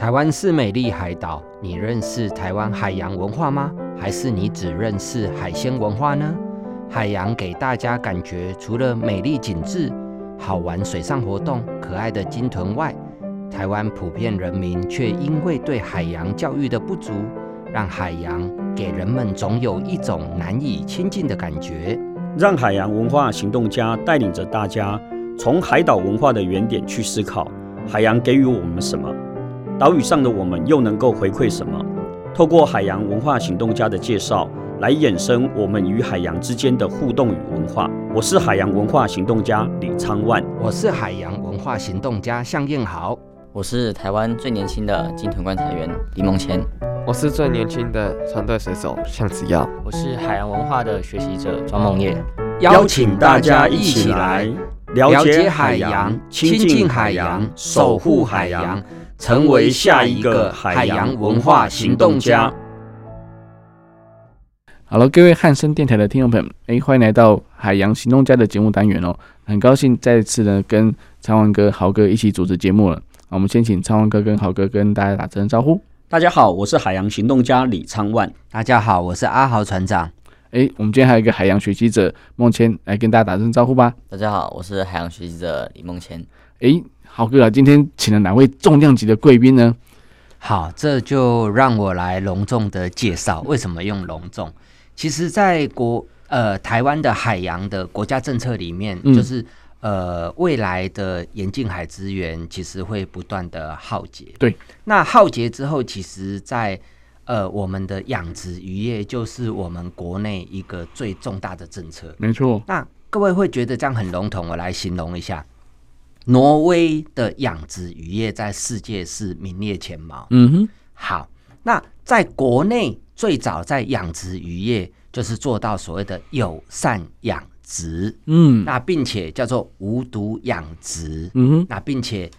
台湾是美丽海岛，你认识台湾海洋文化吗？还是你只认识海鲜文化呢？海洋给大家感觉，除了美丽景致、好玩水上活动、可爱的鲸豚外，台湾普遍人民却因为对海洋教育的不足，让海洋给人们总有一种难以亲近的感觉。让海洋文化行动家带领着大家，从海岛文化的原点去思考，海洋给予我们什么？岛屿上的我们又能够回馈什么？透过海洋文化行动家的介绍，来衍生我们与海洋之间的互动与文化。我是海洋文化行动家李昌万，我是海洋文化行动家向燕豪，我是台湾最年轻的鲸豚观察员李梦谦，我是最年轻的船队水手向子耀，我是海洋文化的学习者庄梦叶。邀请大家一起来了解海洋，亲近海洋，守护海洋。成为下一个海洋文化行动家。好了，各位汉声电台的听众朋友们，哎，欢迎来到海洋行动家的节目单元哦。很高兴再次呢跟昌万哥、豪哥一起主持节目了。我们先请昌万哥跟豪哥跟大家打声招呼。大家好，我是海洋行动家李昌万。大家好，我是阿豪船长。哎，我们今天还有一个海洋学习者孟谦来跟大家打声招呼吧。大家好，我是海洋学习者李梦谦。哎。豪哥啊，今天请了哪位重量级的贵宾呢？好，这就让我来隆重的介绍。为什么用隆重？其实，在国呃台湾的海洋的国家政策里面，嗯、就是呃未来的严禁海资源其实会不断的耗竭。对，那耗竭之后，其实在呃我们的养殖渔业就是我们国内一个最重大的政策。没错。那各位会觉得这样很笼统，我来形容一下。挪威的养殖渔业在世界是名列前茅。嗯哼，好，那在国内最早在养殖渔业就是做到所谓的友善养殖，嗯，那并且叫做无毒养殖，嗯哼，那并且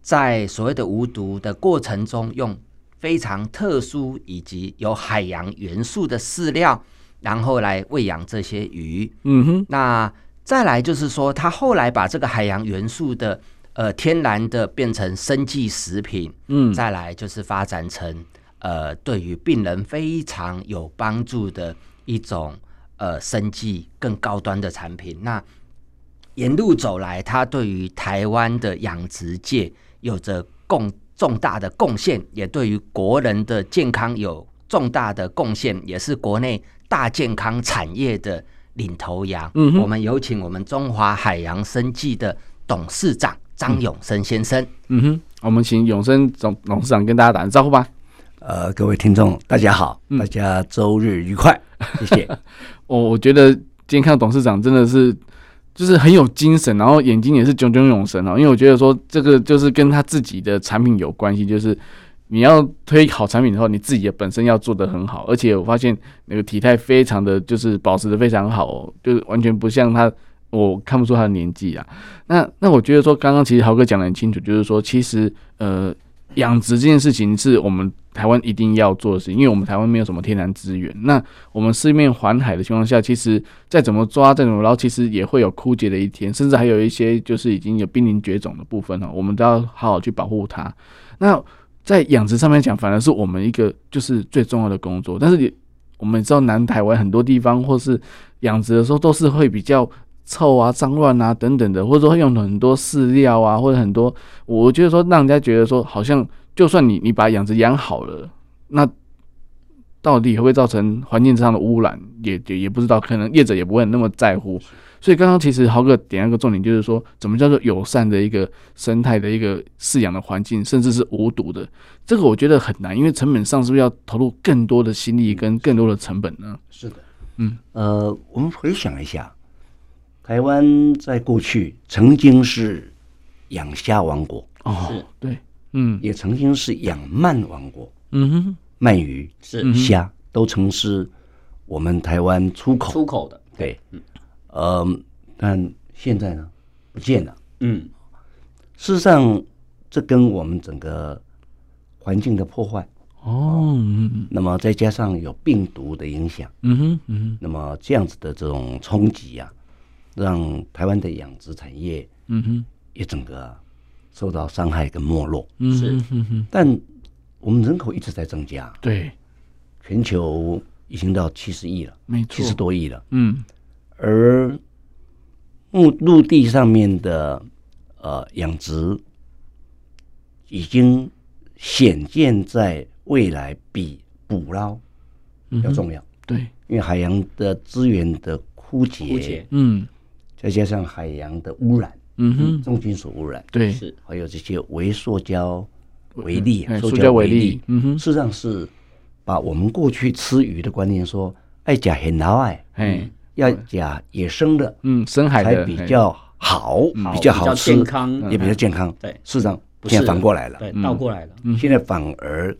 在所谓的无毒的过程中，用非常特殊以及有海洋元素的饲料，然后来喂养这些鱼，嗯哼，那。再来就是说，他后来把这个海洋元素的呃天然的变成生计食品，嗯，再来就是发展成呃对于病人非常有帮助的一种呃生计更高端的产品。那沿路走来，他对于台湾的养殖界有着共重大的贡献，也对于国人的健康有重大的贡献，也是国内大健康产业的。领头羊，嗯，我们有请我们中华海洋生技的董事长张永生先生。嗯哼，我们请永生总董事长跟大家打个招呼吧。呃，各位听众，大家好，大家周日愉快，嗯、谢谢。我我觉得今天看到董事长真的是就是很有精神，然后眼睛也是炯炯有神哦。因为我觉得说这个就是跟他自己的产品有关系，就是。你要推好产品的话，你自己也本身要做得很好，而且我发现那个体态非常的就是保持得非常好哦，就是完全不像他，我看不出他的年纪啊。那那我觉得说，刚刚其实豪哥讲得很清楚，就是说其实呃养殖这件事情是我们台湾一定要做的事情，因为我们台湾没有什么天然资源。那我们四面环海的情况下，其实再怎么抓再怎么捞，其实也会有枯竭的一天，甚至还有一些就是已经有濒临绝种的部分哈，我们都要好好去保护它。那在养殖上面讲，反而是我们一个就是最重要的工作。但是你我们知道，南台湾很多地方或是养殖的时候，都是会比较臭啊、脏乱啊等等的，或者说会用很多饲料啊，或者很多，我觉得说让人家觉得说，好像就算你你把养殖养好了，那到底会不会造成环境上的污染，也也也不知道，可能业者也不会那么在乎。所以刚刚其实豪哥点一个重点，就是说怎么叫做友善的一个生态的一个饲养的环境，甚至是无毒的，这个我觉得很难，因为成本上是不是要投入更多的心力跟更多的成本呢？是的，嗯，呃，我们回想一下，台湾在过去曾经是养虾王国哦，对，嗯，也曾经是养鳗王国，嗯哼，鳗鱼是。虾都曾是我们台湾出口。出口的，对，嗯，呃，但现在呢，不见了。嗯，事实上，这跟我们整个环境的破坏哦，嗯那么再加上有病毒的影响，嗯哼嗯哼。那么这样子的这种冲击啊，让台湾的养殖产业嗯哼。也整个、啊、受到伤害跟没落。嗯是。嗯哼，但我们人口一直在增加，对，全球已经到七十亿了，没错，七十多亿了。嗯而陆陆地上面的呃养殖，已经显见在未来比捕捞要重要，对，因为海洋的资源的枯竭，嗯。再加上海洋的污染，嗯哼，重金属污染，对，是还有这些微塑胶为例，哎塑塑胶为例为例，嗯哼，事实上是把我们过去吃鱼的观念说，爱甲很老爱，哎，要讲野生的嗯，深海才的比较好，比较好吃，健康，也比较健康。对。事实上现在反过来了，对，倒过来了，嗯。现在反而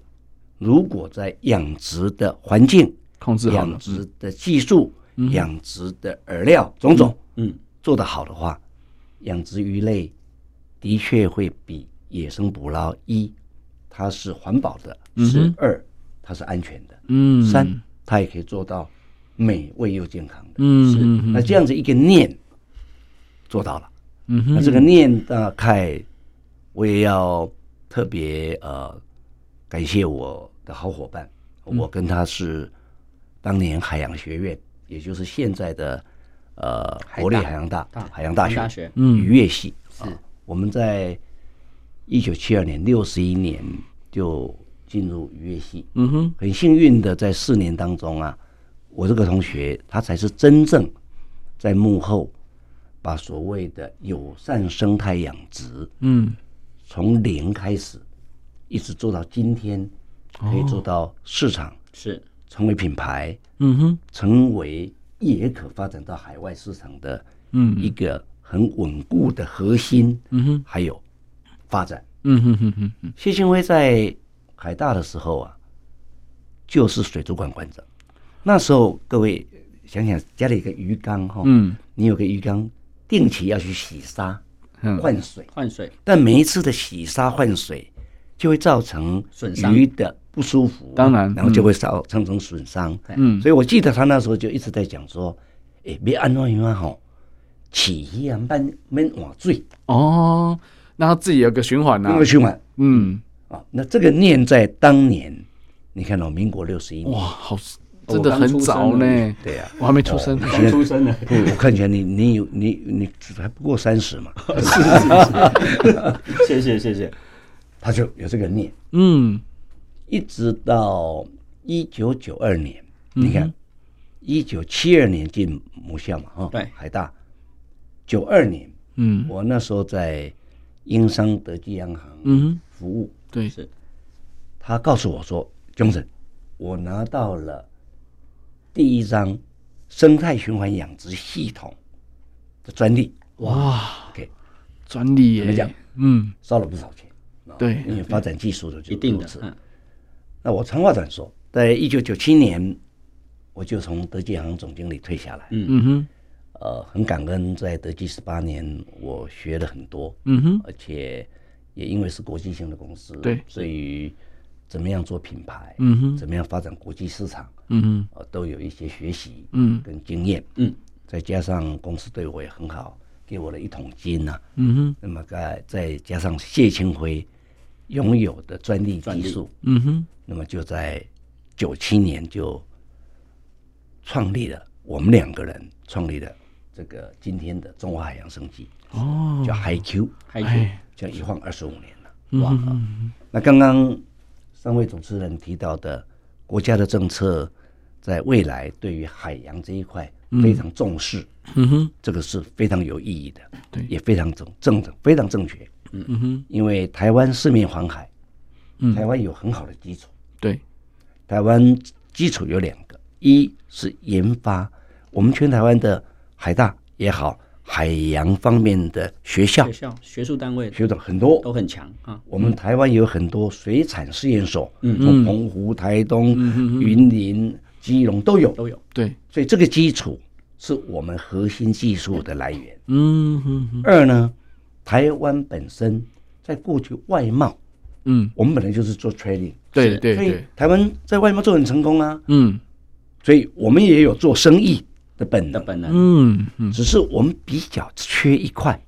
如果在养殖的环境、控制好，养殖的技术、嗯养殖的饵料种种嗯，做得好的话，养殖鱼类的确会比野生捕捞一，它是环保的；嗯哼。二，它是安全的；嗯，三，它也可以做到美味又健康的。嗯，是。嗯那这样子一个念做到了。嗯哼，那这个念大概我也要特别呃感谢我的好伙伴，嗯。我跟他是当年海洋学院，也就是现在的呃国立海洋大大。海洋大学嗯。渔业系。是。啊，我们在一九七二年六十一年就进入渔业系，嗯哼，很幸运的在四年当中啊，我这个同学他才是真正在幕后把所谓的友善生态养殖嗯。从零开始，一直做到今天，可以做到市场，是。成为品牌，嗯哼，成为也可发展到海外市场的嗯。一个很稳固的核心，嗯哼，还有发展。嗯哼哼哼哼，谢兴辉在海大的时候啊，就是水族馆馆长。那时候各位想想，家里一个鱼缸哈，嗯。你有个鱼缸，定期要去洗沙嗯，换水，换水，但每一次的洗沙换水就会造成损伤。鱼的不舒服，当然。然后就会造造成损伤。嗯，所以我记得他那时候就一直在讲说，诶，别安怎样吼，起鱼啊，慢慢换水，哦，那他自己有个循环呐，有个循环。嗯，啊。那这个念在当年，你看到民国六十一年。哇，，好，真的很早呢，对呀、我还没出生，刚出生。呢，不，我看起来你你有你你还不过三十嘛，谢谢谢谢，他就有这个念，嗯一直到一九九二年，嗯你看，一九七二年进母校嘛，哈，对海大，九二年，嗯我那时候在英商德基央行嗯，服务，对，是他告诉我说，Johnson，我拿到了第一张生态循环养殖系统的专利，哇，，OK，专利怎么讲？耶，嗯，烧了不少钱，啊对。因为发展技术的就一定的那我长话短说，在一九九七年，我就从德记银行总经理退下来。嗯。嗯哼，呃，很感恩在德基十八年，我学了很多，嗯哼，而且也因为是国际性的公司，对。所以怎么样做品牌，嗯哼。怎么样发展国际市场，嗯哼，呃，都有一些学习，嗯。跟经验，嗯，再加上公司对我也很好，给我了一桶金呐、嗯哼，那么再再加上谢清辉拥有的专利技术。嗯哼，那么就在九七年就创立了，我们两个人创立了这个今天的中华海洋生技，哦，叫 HiQ，还有哎，这样一晃二十五年了，嗯哇！哼。那刚刚三位主持人提到的国家的政策，在未来对于海洋这一块非常重视，嗯哼，这个是非常有意义的，对。也非常正正的，非常正确。嗯哼，因为台湾四面环海，嗯。台湾有很好的基础。对，台湾基础有两个，一是研发，我们全台湾的海大也好，海洋方面的学校学校学术单位学者很多，都很强啊，我们台湾有很多水产试验所，嗯。从澎湖、台东、云林、基隆都有。都有。对，所以这个基础是我们核心技术的来源。嗯嗯嗯。二呢，台湾本身在过去外贸，嗯，我们本来就是做 trading，对对所以对，台湾在外贸做很成功啊，嗯。所以我们也有做生意的本能，的本能，嗯嗯，只是我们比较缺一块，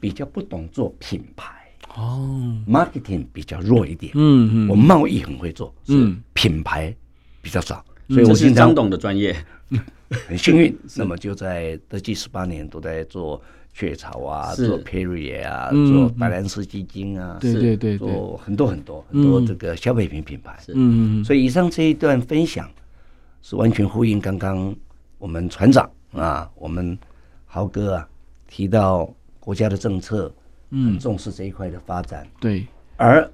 比较不懂做品牌。哦，，marketing 比较弱一点。嗯嗯，我们贸易很会做，嗯。是品牌比较少，所以我这是张董的专业。很幸运，那么就在德基十八年都在做雀巢啊，做 Perrier 啊，嗯做白兰氏基金啊，对对对对，做很多很多很多这个消费品品牌。嗯嗯。所以以上这一段分享是完全呼应刚刚我们船长啊，我们豪哥啊提到国家的政策很嗯，重视这一块的发展，对，而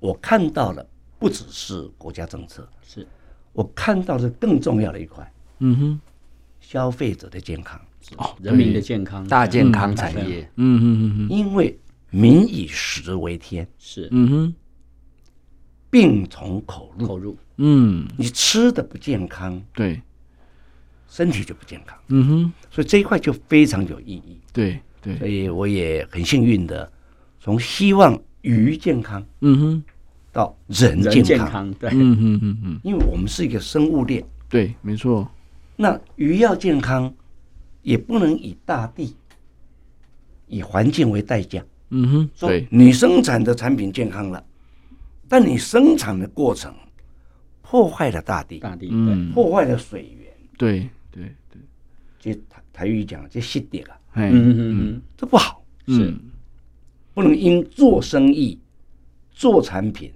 我看到了不只是国家政策，是。我看到的更重要的一块，嗯哼，消费者的健康。哦，人民的健康，大健康产嗯业，嗯嗯嗯。因为民以食为天，是。嗯哼，病从口入。口入，嗯，你吃的不健康，对，身体就不健康。嗯哼，所以这一块就非常有意义。对对。所，以我也很幸运的，从希望鱼健康嗯哼，到人人健康，健康，对，嗯哼嗯嗯，因为我们是一个生物链。对，没错，那鱼要健康，也不能以大地、以环境为代价。嗯哼，说对，你生产的产品健康了，但你生产的过程破坏了大地，大地，破坏了水源，对对对，就台台语讲这失德啊，哎，嗯嗯嗯，这不好。是，不能因做生意、做产品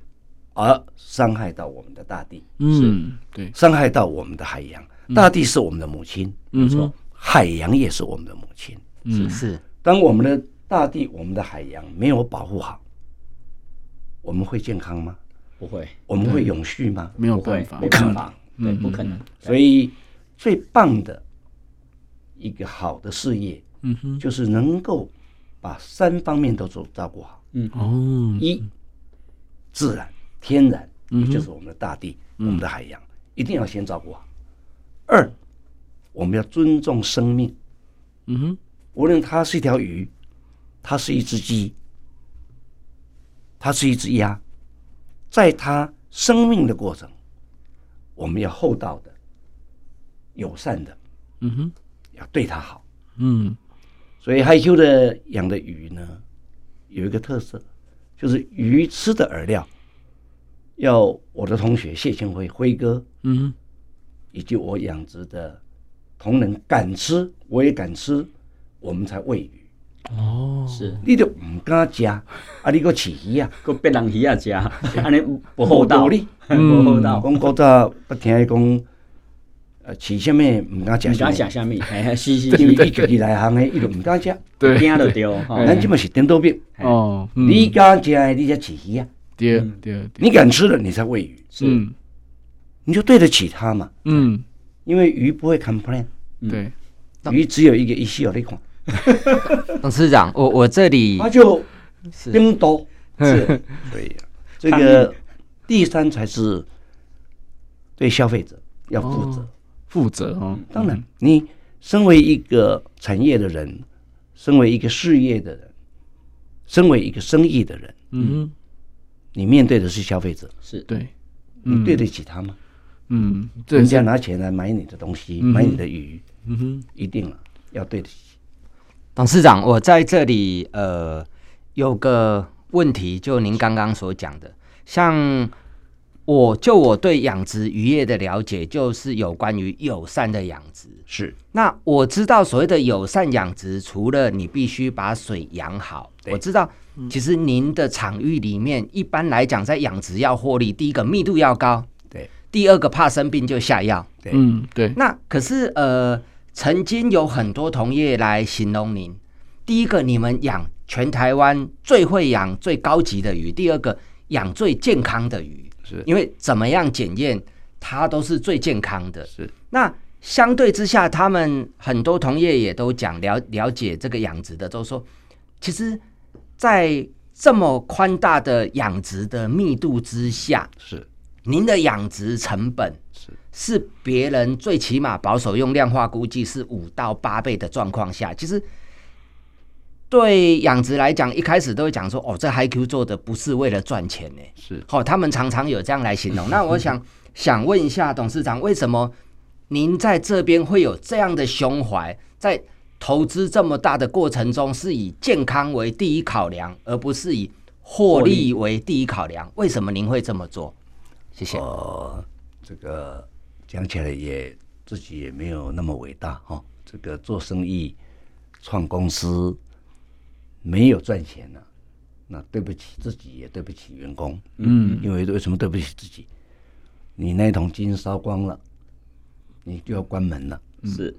而伤害到我们的大地，嗯，对，伤害到我们的海洋。大地是我们的母亲，嗯哼，海洋也是我们的母亲。嗯。是。当我们的大地、我们的海洋没有保护好，我们会健康吗？不会，我们会永续吗？没有办法，没办法，对，嗯不可能，所以最棒的一个好的事业，嗯哼，就是能够把三方面都做照顾好。嗯。哦，一，自然天然，嗯哼。就是我们的大地、我们的海洋，一定要先照顾好。二，我们要尊重生命，嗯哼，无论它是一条鱼，它是一只鸡，它是一只鸭，在它生命的过程，我们要厚道的、友善的，嗯哼，要对它好。嗯，所以害羞的养的鱼呢，有一个特色，就是鱼吃的饵料，要我的同学谢清辉辉哥，嗯哼，以及我养殖的同仁敢吃，我也敢吃，我们才喂鱼。哦，是，你都唔敢食，啊，你个饲鱼啊，个别人鱼啊食，安尼不厚道，道理。不厚道，讲古早不听伊讲，呃，吃什么唔敢食唔什么敢，食虾米，嘿是是因为是，伊家己内行的，伊就唔敢食。对，惊就对，吼。咱即嘛是颠倒病，哦，嗯。你敢食的，你才吃鱼啊，对对对，你敢吃了，你才喂鱼。嗯。你就对得起它嘛，嗯，因为鱼不会 complain，对，鱼只有一个意思，你看，董事长，我我这里 它就是。冰多，是，所以啊这个第三才是对消费者要负责。负责哦，当然，你身为一个产业的人，身为一个事业的人，身为一个生意的人，嗯哼，你面对的是消费者，是，对，你对得起他吗？嗯，人家拿钱来买你的东西，嗯买你的鱼，嗯哼，一定了要对得起。董事长，我在这里呃有个问题，就您刚刚所讲的，像我就我对养殖渔业的了解，就是有关于友善的养殖。是。那我知道所谓的友善养殖，除了你必须把水养好，我知道其实您的场域里面，一般来讲在养殖要获利，第一个密度要高，对。第二个怕生病就下药。对，嗯对，那可是呃，曾经有很多同业来形容您，第一个你们养全台湾最会养最高级的鱼，第二个养最健康的鱼，是。因为怎么样检验它都是最健康的。是。那相对之下，他们很多同业也都讲了了解这个养殖的，都说其实，在这么宽大的养殖的密度之下，是。您的养殖成本是。是别人最起码保守用量化估计是五到八倍的状况下，其实对养殖来讲，一开始都会讲说，哦，这 HiQ 做的不是为了赚钱呢，是，好，他们常常有这样来形容。那我想 想问一下董事长，为什么您在这边会有这样的胸怀，在投资这么大的过程中，是以健康为第一考量，而不是以获利为第一考量？为什么您会这么做？谢谢。呃，这个讲起来也自己也没有那么伟大哈、哦。这个做生意、创公司没有赚钱了、啊，那对不起自己，也对不起员工。嗯，因为为什么对不起自己？你那桶金烧光了，你就要关门了。是，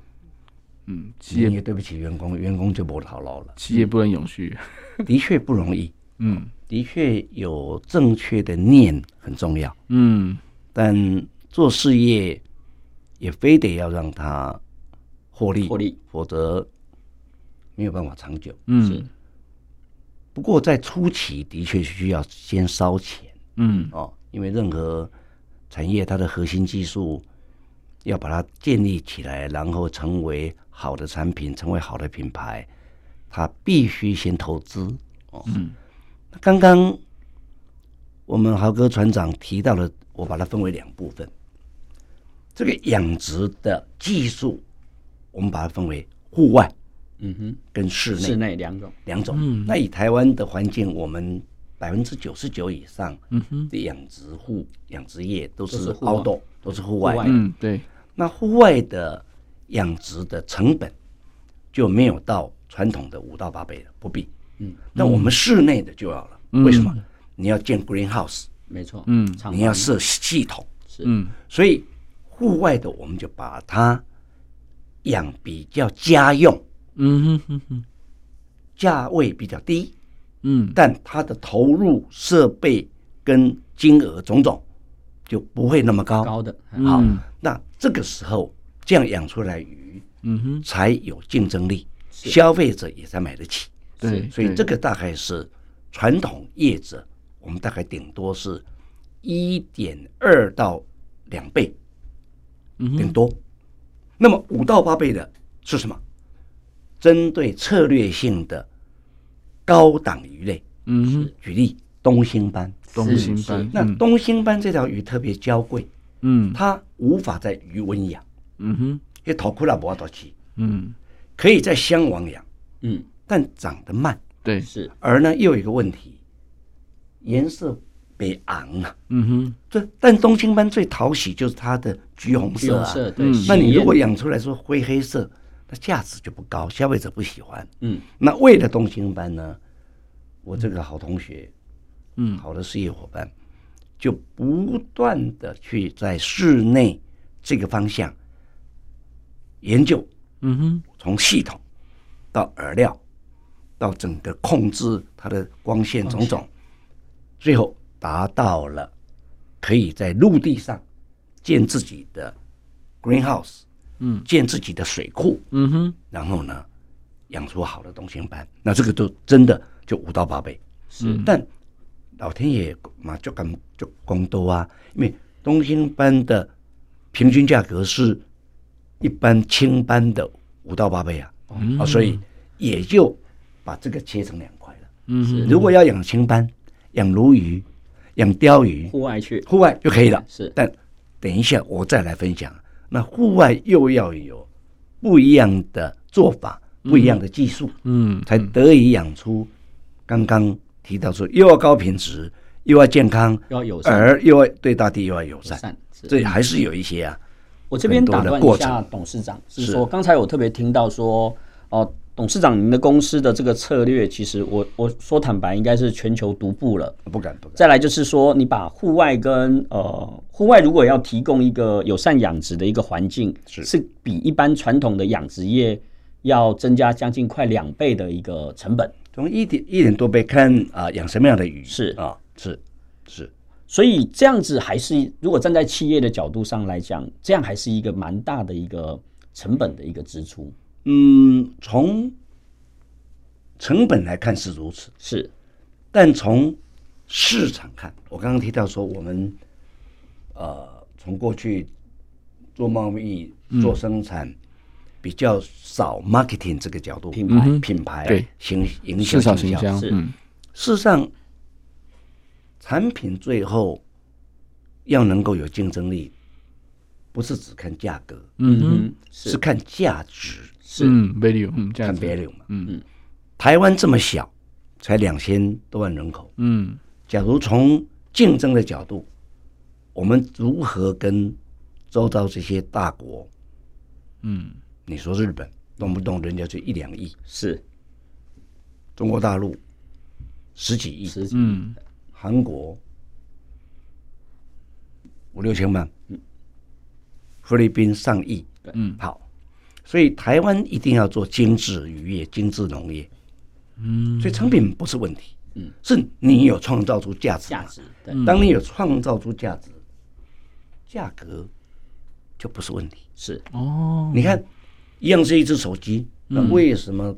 嗯，你也对不起员工，员工就不好劳了。企业不能永续，的确不容易。嗯。的确有正确的念很重要，嗯，但做事业也非得要让它获利，获利，否则没有办法长久。嗯，不过在初期的确需要先烧钱，嗯，哦，因为任何产业它的核心技术要把它建立起来，然后成为好的产品，成为好的品牌，它必须先投资。哦，嗯。刚刚我们豪哥船长提到了，我把它分为两部分。这个养殖的技术，我们把它分为户外，嗯哼，跟室内，室内两种，两种。那以台湾的环境，我们百分之九十九以上的养殖户、养殖业都是 outdoor，都是户外。嗯，对。那户外的养殖的成本就没有到传统的五到八倍了，不必。嗯，那我们室内的就要了，为什么？你要建 greenhouse，没错，嗯，你要设系统，是，嗯，所以户外的我们就把它养比较家用，嗯哼哼哼，价位比较低，嗯，但它的投入设备跟金额种种就不会那么高，高的，好，那这个时候这样养出来鱼，嗯哼，才有竞争力，消费者也才买得起。对，所以这个大概是传统业者，我们大概顶多是一点二到两倍，顶多。那么五到八倍的是什么？针对策略性的高档鱼类。嗯哼，举例东星斑，东星斑。那东星斑这条鱼特别娇贵，嗯，它无法在鱼温养，嗯哼，因为头窟了不要多起，嗯，可以在箱网养，嗯。但长得慢，对，是。而呢，又有一个问题，颜色别昂啊。嗯哼，这但东星斑最讨喜就是它的橘红色啊。色对。那你如果养出来说灰黑色，那价值就不高，消费者不喜欢。嗯。那为了东兴班呢，我这个好同学，嗯，好的事业伙伴，就不断的去在室内这个方向研究。嗯哼，从系统到饵料。到整个控制它的光线种种，最后达到了可以在陆地上建自己的 greenhouse，嗯，建自己的水库，嗯哼，然后呢，养出好的东星斑，那这个就真的就五到八倍，是。但老天爷嘛就敢就公多啊，因为东星斑的平均价格是一般青斑的五到八倍啊，嗯、啊，所以也就。把这个切成两块了。嗯，如果要养青斑、养鲈鱼、养鲷鱼，户外去，户外就可以了。是，但等一下我再来分享。那户外又要有不一样的做法，不一样的技术，嗯，才得以养出刚刚提到说又要高品质，又要健康，要友善，而又要对大地又要友善。友善，这还是有一些啊。我这边打断一下董事长，是说刚才我特别听到说哦。董事长，您的公司的这个策略，其实我我说坦白，应该是全球独步了。不敢不敢。再来就是说，你把户外跟呃户外如果要提供一个友善养殖的一个环境，是是比一般传统的养殖业要增加将近快两倍的一个成本。从一点一点多倍看啊，养什么样的鱼是啊是是。所以这样子还是如果站在企业的角度上来讲，这样还是一个蛮大的一个成本的一个支出。嗯，从成本来看是如此，是，但从市场看，我刚刚提到说，我们呃，从过去做贸易、做生产、嗯、比较少 marketing 这个角度，品牌、品牌对行营销、市场形象是。嗯，事实上，产品最后要能够有竞争力，不是只看价格，嗯是看价值，是。嗯 value，看 value 嘛，嗯。嗯。台湾这么小，才两千多万人口，嗯，假如从竞争的角度，我们如何跟周遭这些大国？嗯，你说日本动不动人家就一两亿，是。中国大陆十几亿，十几。嗯，韩国五六千万，嗯。菲律宾上亿，嗯，好，所以台湾一定要做精致渔业、精致农业，嗯，所以成品不是问题，嗯，是你有创造出价值，价值，对，当你有创造出价值，价格就不是问题。是。哦，你看，一样是一只手机，那为什么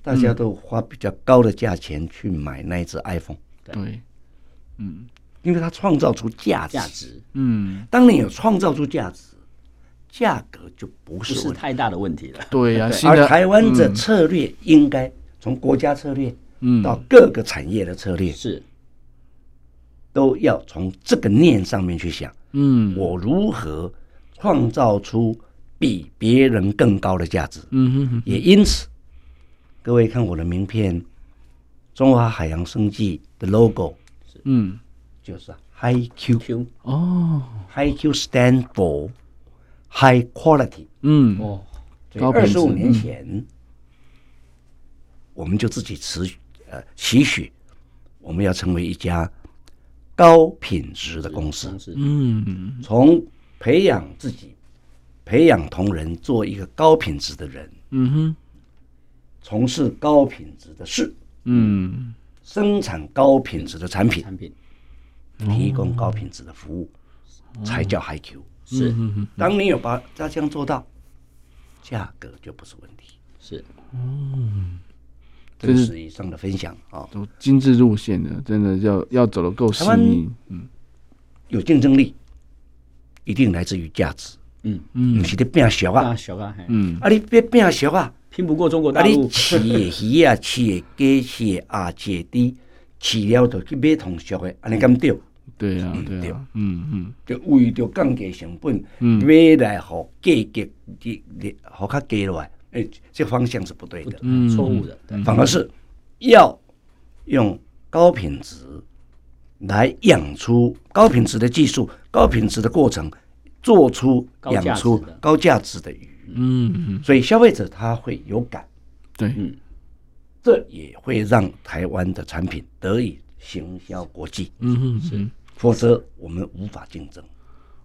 大家都花比较高的价钱去买那一只 iPhone？对，嗯。因为它创造出价值。价值，嗯，当你有创造出价值，价格就不不是太大的问题了。对呀，对。新的而台湾的策略应该从国家策略嗯。到各个产业的策略，是。都要从这个念上面去想，嗯，我如何创造出比别人更高的价值。嗯哼哼，也因此，各位看我的名片，中华海洋生技的 logo 嗯，就是 High Q。Q 哦，High Q stand for high quality。嗯，哦，高二十五年前，我们就自己持呃期许，我们要成为一家高品质的公司。公司嗯，从培养自己，培养同仁，做一个高品质的人，嗯哼，从事高品质的事，嗯，生产高品质的产品，产品。提供高品质的服务，才叫 High Q。是。嗯当你有把它这样做到，价格就不是问题。是。这个是以上的分享啊，走精致路线的，真的要要走得够细台腻，嗯。有竞争力，一定来自于价值。嗯嗯。不是你变小啊。大，小啊，嘿。嗯，啊你变变小啊，拼不过中国啊你大陆，饲的鱼啊，饲的鸡，饲的鸭，饲的猪，饲了就去买同俗的，安尼敢对？对啊，嗯对对啊，嗯嗯。就为着降低成本，嗯。买来互价格你你互较低落来，哎，这方向是不对的，嗯，错误的，对，反而是要用高品质来养出高品质的技术、高品质的过程，做出高价值的。养出高价值的鱼。嗯嗯，所以消费者他会有感，对，嗯。这也会让台湾的产品得以行销国际，嗯哼是。否则我们无法竞争。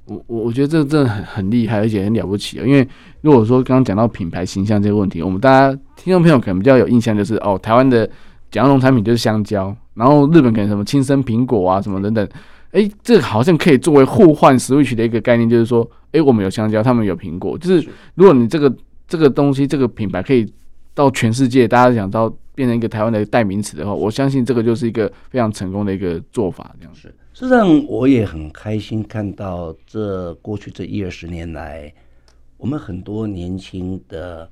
我我我觉得这个真的很很厉害，而且很了不起啊！因为如果说刚刚讲到品牌形象这个问题，我们大家听众朋友可能比较有印象，就是哦，台湾的讲农产品就是香蕉，然后日本可能什么青森苹果啊什么等等，哎，这个好像可以作为互换 switch 的一个概念，就是说，哎，我们有香蕉，他们有苹果，就是如果你这个这个东西这个品牌可以到全世界，大家想到变成一个台湾的代名词的话，我相信这个就是一个非常成功的一个做法，这样。是。事实上，我也很开心看到这过去这一二十年来，我们很多年轻的、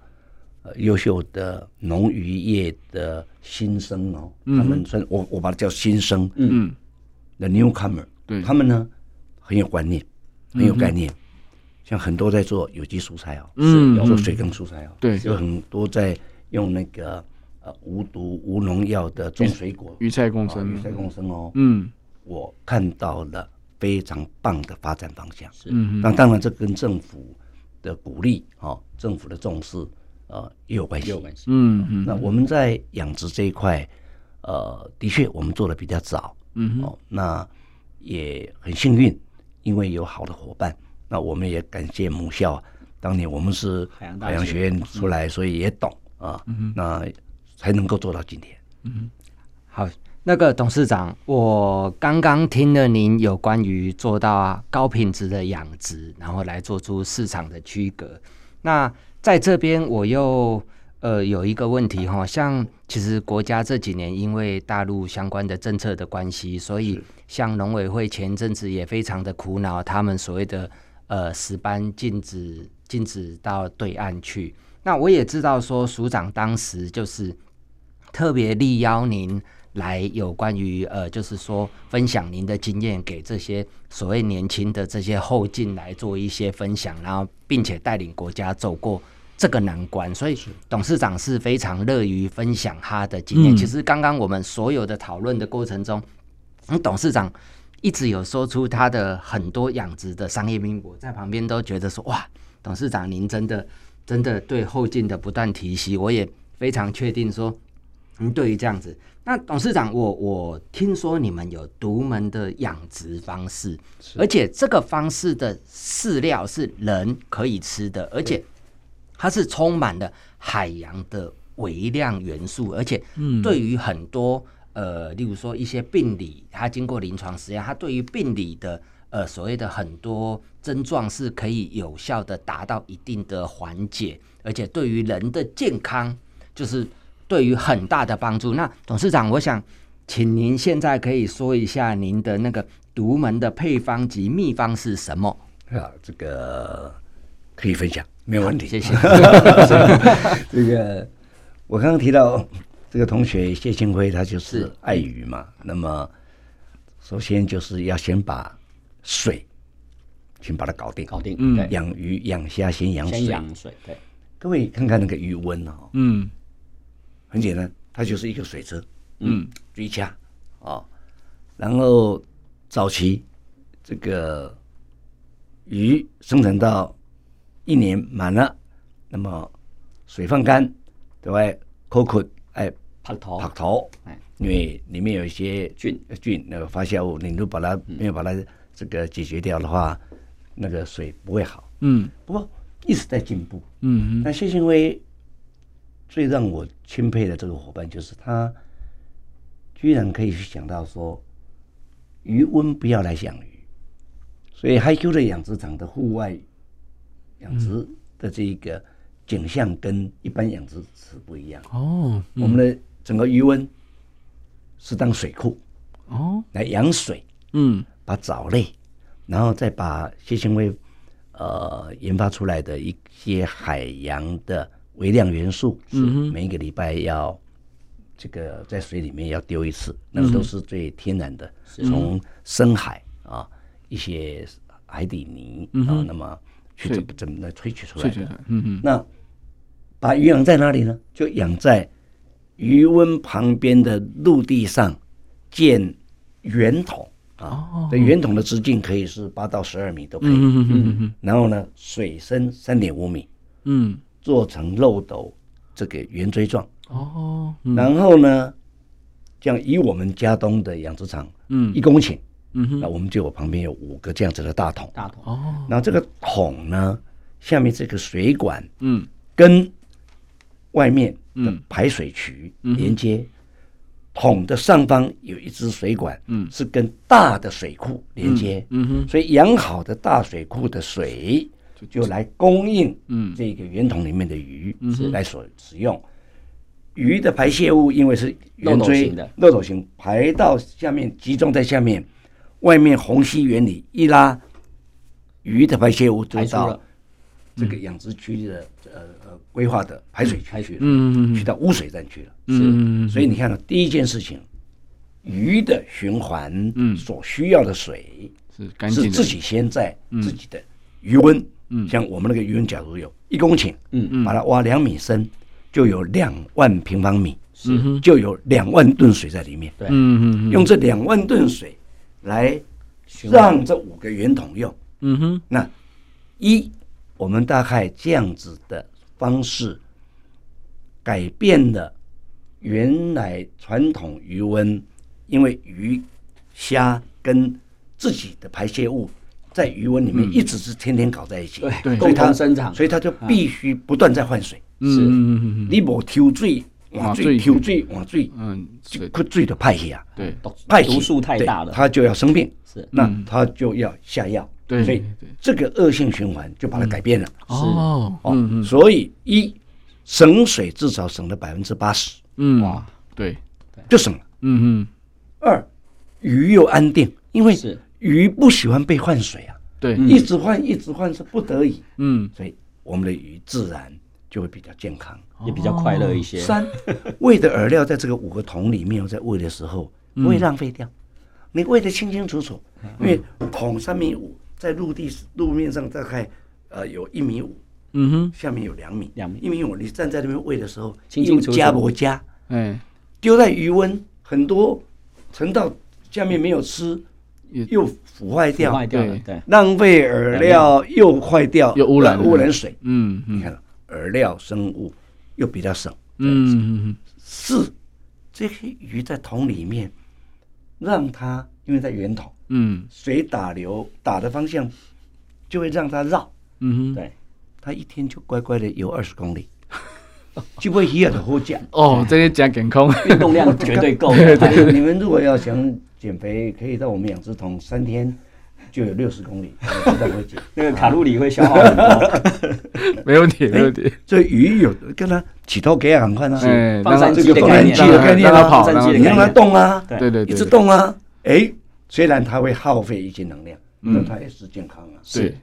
呃优秀的农渔业的新生哦，他们算我我把它叫新生，嗯，the newcomer，对。他们呢很有观念，很有概念，像很多在做有机蔬菜哦，嗯做水耕蔬菜哦，对。有很多在用那个呃无毒无农药的种水果，鱼菜共生，啊鱼菜共生哦，嗯。我看到了非常棒的发展方向。嗯那当然，这跟政府的鼓励哦，政府的重视呃也有关系。有关系，嗯嗯，那我们在养殖这一块，呃，的确我们做的比较早，嗯哦，那也很幸运，因为有好的伙伴。那我们也感谢母校，当年我们是海洋大学。海洋学院出来，所以也懂啊，那才能够做到今天。嗯好，那个董事长，我刚刚听了您有关于做到啊高品质的养殖，然后来做出市场的区隔。那在这边，我又呃，有一个问题哈，像其实国家这几年因为大陆相关的政策的关系，所以像农委会前阵子也非常的苦恼，他们所谓的呃石斑禁止禁止到对岸去。那我也知道说署长当时就是特别力邀您来有关于呃，就是说分享您的经验给这些所谓年轻的这些后进来做一些分享，然后并且带领国家走过。这个难关，所以董事长是非常乐于分享他的经验。嗯、其实刚刚我们所有的讨论的过程中，嗯，董事长一直有说出他的很多养殖的商业秘密，我在旁边都觉得说，哇，董事长您真的真的对后进的不断提携，我也非常确定说，您对于这样子。那董事长，我我听说你们有独门的养殖方式，而且这个方式的饲料是人可以吃的，而且。它是充满了海洋的微量元素，而且对于很多呃，例如说一些病理，它经过临床实验，它对于病理的呃所谓的很多症状是可以有效的达到一定的缓解，而且对于人的健康就是对于很大的帮助。那董事长，我想请您现在可以说一下您的那个独门的配方及秘方是什么？啊，这个可以分享。没有问题，谢谢。这个我刚刚提到这个同学谢庆辉，他就是爱鱼嘛。那么首先就是要先把水，先把它搞定，搞定。嗯，养鱼养虾先养水，先养水。对，各位看看那个鱼温哦，嗯，很简单，它就是一个水车，嗯，追加啊。然后早期这个鱼生产到。一年满了，那么水放干，对吧？扣捆，哎，泡头，泡头，哎，因为里面有一些菌，菌那个发酵物，你如果把它没有把它这个解决掉的话，那个水不会好。嗯，不过一直在进步。嗯，那谢兴辉最让我钦佩的这个伙伴，就是他居然可以去想到说，鱼塭不要来养鱼，所以 HiQ 的养殖场的户外。养殖的这一个景象跟一般养殖是不一样哦。我们的整个鱼温是当水库哦，来养水，嗯，把藻类，然后再把谢纤维呃研发出来的一些海洋的微量元素，是每一个礼拜要这个在水里面要丢一次，那个都是最天然的，从深海啊一些海底泥啊，那么。去怎么怎么来萃取出来的？嗯嗯。那把鱼养在哪里呢？就养在鱼温旁边的陆地上，建圆筒啊。这圆筒的直径可以是八到十二米都可以。嗯嗯嗯。然后呢，水深三点五米。嗯。做成漏斗这个圆锥状。哦。然后呢，这样以我们家东的养殖场，嗯，一公顷。嗯哼，那我们就有旁边有五个这样子的大桶，大桶哦。然后这个桶呢，下面这个水管，嗯，跟外面的排水渠连接。桶的上方有一支水管，嗯，是跟大的水库连接。嗯哼，所以养好的大水库的水就来供应，嗯，这个圆筒里面的鱼是来所使用。鱼的排泄物因为是圆锥的漏斗形，排到下面集中在下面。外面虹吸原理一拉，鱼的排泄物就到这个养殖区的呃呃规划的排水区去了，嗯嗯去到污水站去了，是，所以你看到第一件事情，鱼的循环，嗯，所需要的水是干净，是自己先在自己的鱼塭，嗯，像我们那个鱼塭，假如有一公顷，嗯。嗯，把它挖两米深，就有两万平方米，是，就有两万吨水在里面，对，嗯嗯，用这两万吨水。来让这五个圆筒用，嗯哼，那一我们大概这样子的方式，改变了原来传统鱼温，因为鱼虾跟自己的排泄物在鱼温里面一直是天天搞在一起，对，共同生长，所以它就必须不断在换水，是，你不抽水。换水，抽水，换水，嗯，就缺水的派系啊，对，派系毒素太大了，它就要生病，是，那它就要下药，对，所以这个恶性循环就把它改变了，是。哦，哦，所以一省水至少省了百分之八十，嗯，哇，对，就省了。嗯嗯。二，鱼又安定，因为是鱼不喜欢被换水啊，对，一直换一直换是不得已。嗯，所以我们的鱼自然就会比较健康，也比较快乐一些。三，喂的饵料在这个五个桶里面，在喂的时候不会浪费掉，你喂的清清楚楚，因为桶三米五，在陆地路面上大概呃有一米五，嗯哼，下面有两米，两米。一米五，你站在那边喂的时候，清清楚楚，加不加？嗯，丢在鱼温很多。沉到下面没有吃，又腐坏掉，坏掉了，对，浪费饵料又坏掉，又污染污染水。嗯，你看饵料生物又比较省。嗯，四，这些鱼在桶里面，让它因为在圆筒，嗯，水打流打的方向就会让它绕。嗯哼，对，它一天就乖乖的游二十公里。就不会一样的好讲哦，这些讲健康，运动量 绝对够。你们如果要想减肥，可以到我们养殖桶三天就有六十公里，知道会减。那个卡路里会消耗很多，没问题，没问题。这鱼有跟它起头给很快啊，放山鸡的概念，的概念让它跑，你让它动啊，对对，一直动啊。哎，虽然它会耗费一些能量，但它也是健康啊。是，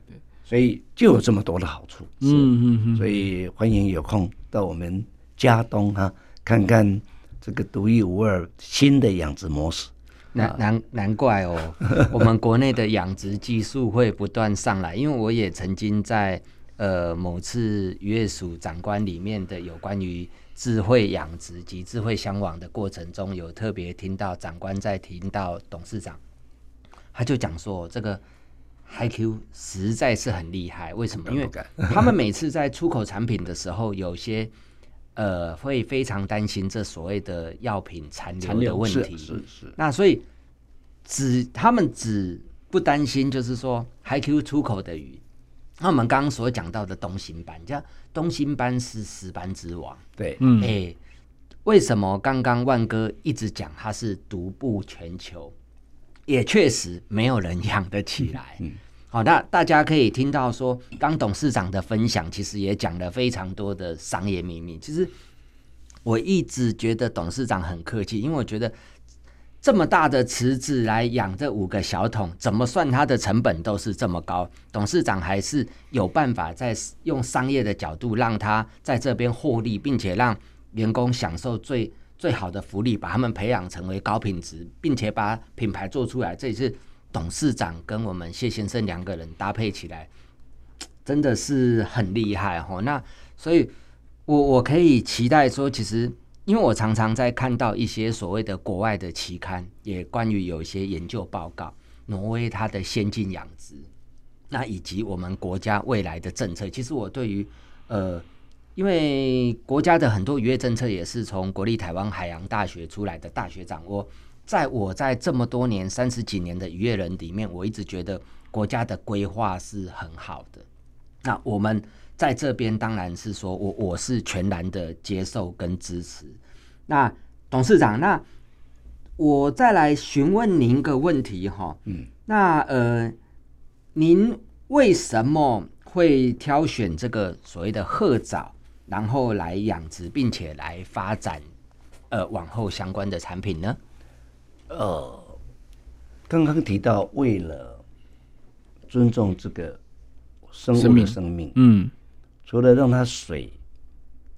所以就有这么多的好处。嗯嗯嗯，所以欢迎有空。到我们家东哈，看看这个独一无二新的养殖模式。难难难怪哦，我们国内的养殖技术会不断上来。因为我也曾经在呃某次渔业署长官里面的有关于智慧养殖及智慧相网的过程中，有特别听到长官在听到董事长，他就讲说这个。HiQ 实在是很厉害，为什么？因为他们每次在出口产品的时候，有些呃会非常担心这所谓的药品残留的问题。是是。那所以只他们只不担心，就是说 HiQ 出口的鱼，那我们刚刚所讲到的东星斑，叫东星斑是石斑之王。对，嗯，哎，为什么刚刚万哥一直讲它是独步全球？也确实没有人养得起来。嗯，好，那大家可以听到说，刚董事长的分享，其实也讲了非常多的商业秘密。其实我一直觉得董事长很客气，因为我觉得这么大的池子来养这五个小桶，怎么算它的成本都是这么高。董事长还是有办法在用商业的角度，让他在这边获利，并且让员工享受最。最好的福利，把他们培养成为高品质，并且把品牌做出来。这也是董事长跟我们谢先生两个人搭配起来，真的是很厉害哦。那所以，我我可以期待说，其实因为我常常在看到一些所谓的国外的期刊，也关于有一些研究报告，挪威它的先进养殖，那以及我们国家未来的政策，其实我对于呃。因为国家的很多渔业政策也是从国立台湾海洋大学出来的大学掌握在我在这么多年三十几年的渔业人里面，我一直觉得国家的规划是很好的。那我们在这边当然是说我我是全然的接受跟支持。那董事长，那我再来询问您个问题哈，嗯，那呃，您为什么会挑选这个所谓的褐藻？然后来养殖，并且来发展，呃，往后相关的产品呢？呃，刚刚提到，为了尊重这个生物的生命，嗯，除了让它水，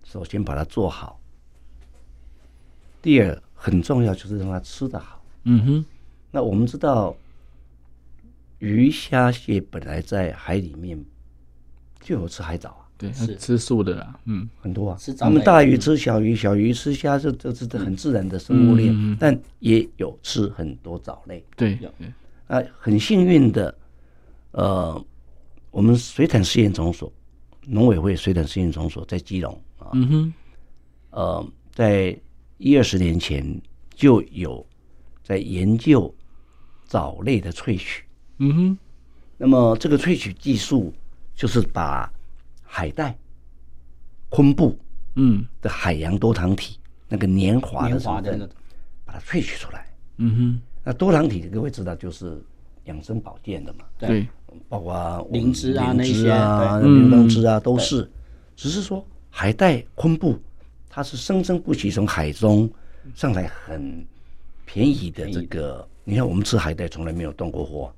首先把它做好，第二很重要就是让它吃得好。嗯哼，那我们知道，鱼虾蟹本来在海里面就有吃海藻啊。对，是吃素的啦，嗯，很多啊。他们大鱼吃小鱼，小鱼吃虾，这这是很自然的生物链。嗯、但也有吃很多藻类。对，有。啊，很幸运的，呃，我们水产试验总所，农委会水产试验总所在基隆啊，嗯哼，呃，在一二十年前就有在研究藻类的萃取。嗯哼，那么这个萃取技术就是把海带、昆布，嗯，的海洋多糖体，那个黏滑的成分，把它萃取出来。嗯哼，那多糖体各位知道就是养生保健的嘛，对，包括灵芝啊、那些啊、牛樟芝啊都是。只是说海带昆布，它是生生不息从海中上来，很便宜的这个。你看我们吃海带从来没有断过货，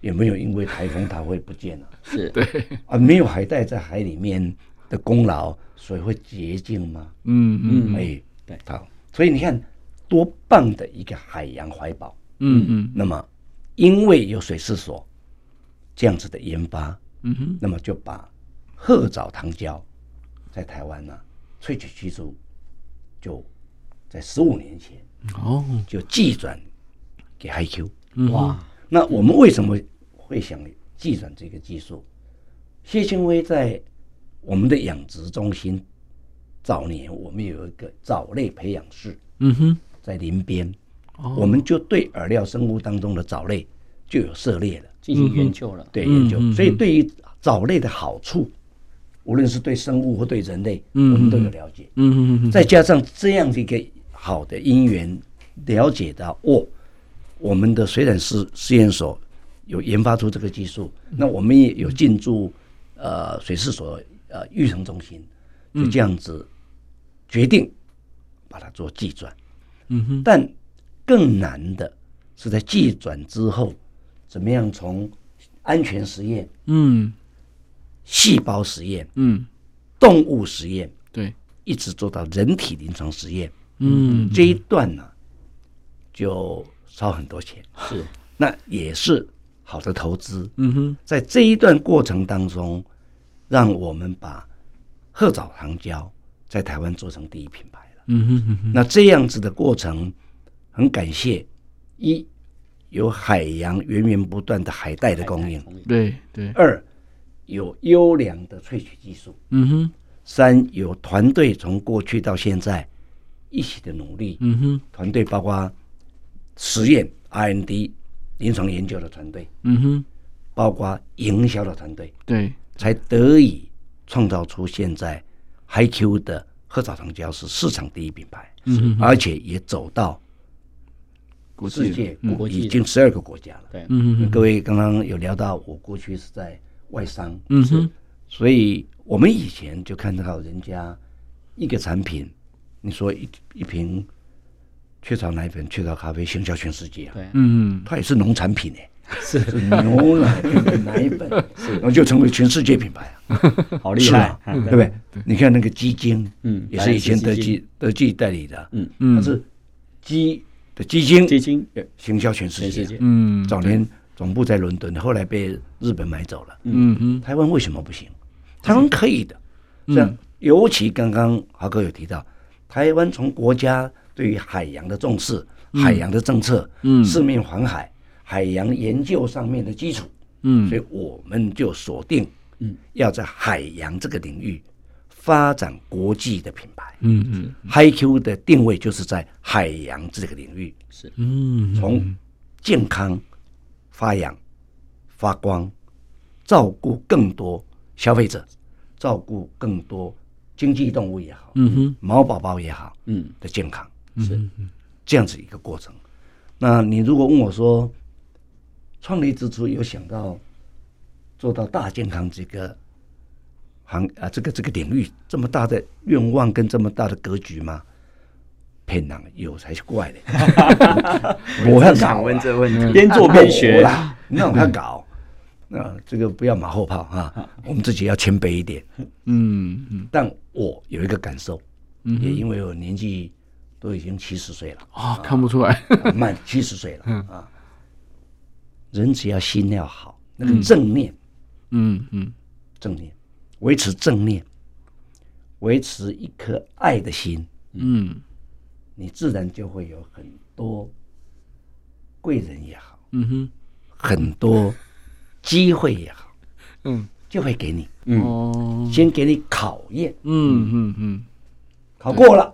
有没有因为台风它会不见了？是对啊，没有海带在海里面的功劳，水会洁净吗？嗯嗯哎，对，好，所以你看多棒的一个海洋怀宝。嗯嗯那么因为有水试所这样子的研发，嗯哼，那么就把褐藻糖胶在台湾呢、啊、萃取技术就在十五年前哦，就寄转给 HiQ。嗯哇，那我们为什么会想寄转这个技术？谢清辉在我们的养殖中心早年，我们有一个藻类培养室，嗯哼，在林边，哦我们就对饵料生物当中的藻类就有涉猎了，进行研究了。对嗯研究嗯。所以对于藻类的好处，无论是对生物或对人类，我嗯们都有了解。嗯哼哼，再加上这样的一个好的因缘，了解到哦，我们的水产试试验所有研发出这个技术，那我们也有进驻呃水试所呃育成中心，就这样子决定把它做寄转。嗯哼，但更难的是在寄转之后，怎么样从安全实验、嗯细胞实验、嗯，动物实验，对，一直做到人体临床实验。嗯。这一段呢、就烧很多钱，是。那也是好的投资。嗯哼，在这一段过程当中，让我们把褐藻糖胶在台湾做成第一品牌了。嗯哼哼哼，那这样子的过程，很感谢一有海洋源源不断的海带的供应，对对，二有优良的萃取技术，嗯哼，三有团队从过去到现在一起的努力。嗯哼，团队包括实验 R&D、临床研究的团队，嗯哼，包括营销的团队，对，才得以创造出现在 HiQ 的褐藻糖胶是市场第一品牌，嗯而且也走到国际世界嗯国已经十二个国家了。对，嗯哼，各位刚刚有聊到，我过去是在外商，嗯哼，所以我们以前就看到人家一个产品，你说一一瓶雀巢奶粉、雀巢咖啡行销全世界啊，对。嗯它也是农产品哎，是。牛奶奶粉，然后就成为全世界品牌啊，好厉害，对不对？你看那个鸡精，嗯也是以前德基德基代理的，嗯。嗯，它是鸡的鸡精，基金行销全世界。嗯，早年总部在伦敦，后来被日本买走了。嗯。嗯，台湾为什么不行？台湾可以的，嗯。这样尤其刚刚豪哥有提到，台湾从国家对于海洋的重视、海洋的政策、嗯。四面环海、海洋研究上面的基础，嗯。所以我们就锁定，嗯，要在海洋这个领域发展国际的品牌。嗯嗯 HiQ 的定位就是在海洋这个领域，是。嗯，从健康、发扬、发光，照顾更多消费者，照顾更多经济动物也好，嗯哼，毛宝宝也好，嗯，的健康是。这样子一个过程。那你如果问我说，创立之初有想到做到大健康这个行啊，这个这个领域这么大的愿望跟这么大的格局吗？骗人有才是怪的，我要搞问这问题，边做边学。啦，那我要搞，那这个不要马后炮哈，我们自己要谦卑一点。嗯嗯。但我有一个感受，嗯也因为我年纪都已经七十岁了，啊，看不出来，啊满七十岁了。啊。人只要心要好，那个正念，嗯嗯。正念，维持正念，维持一颗爱的心，嗯。你自然就会有很多贵人也好，嗯哼，很多机会也好，嗯。就会给你，嗯，先给你考验，嗯嗯嗯，考过了，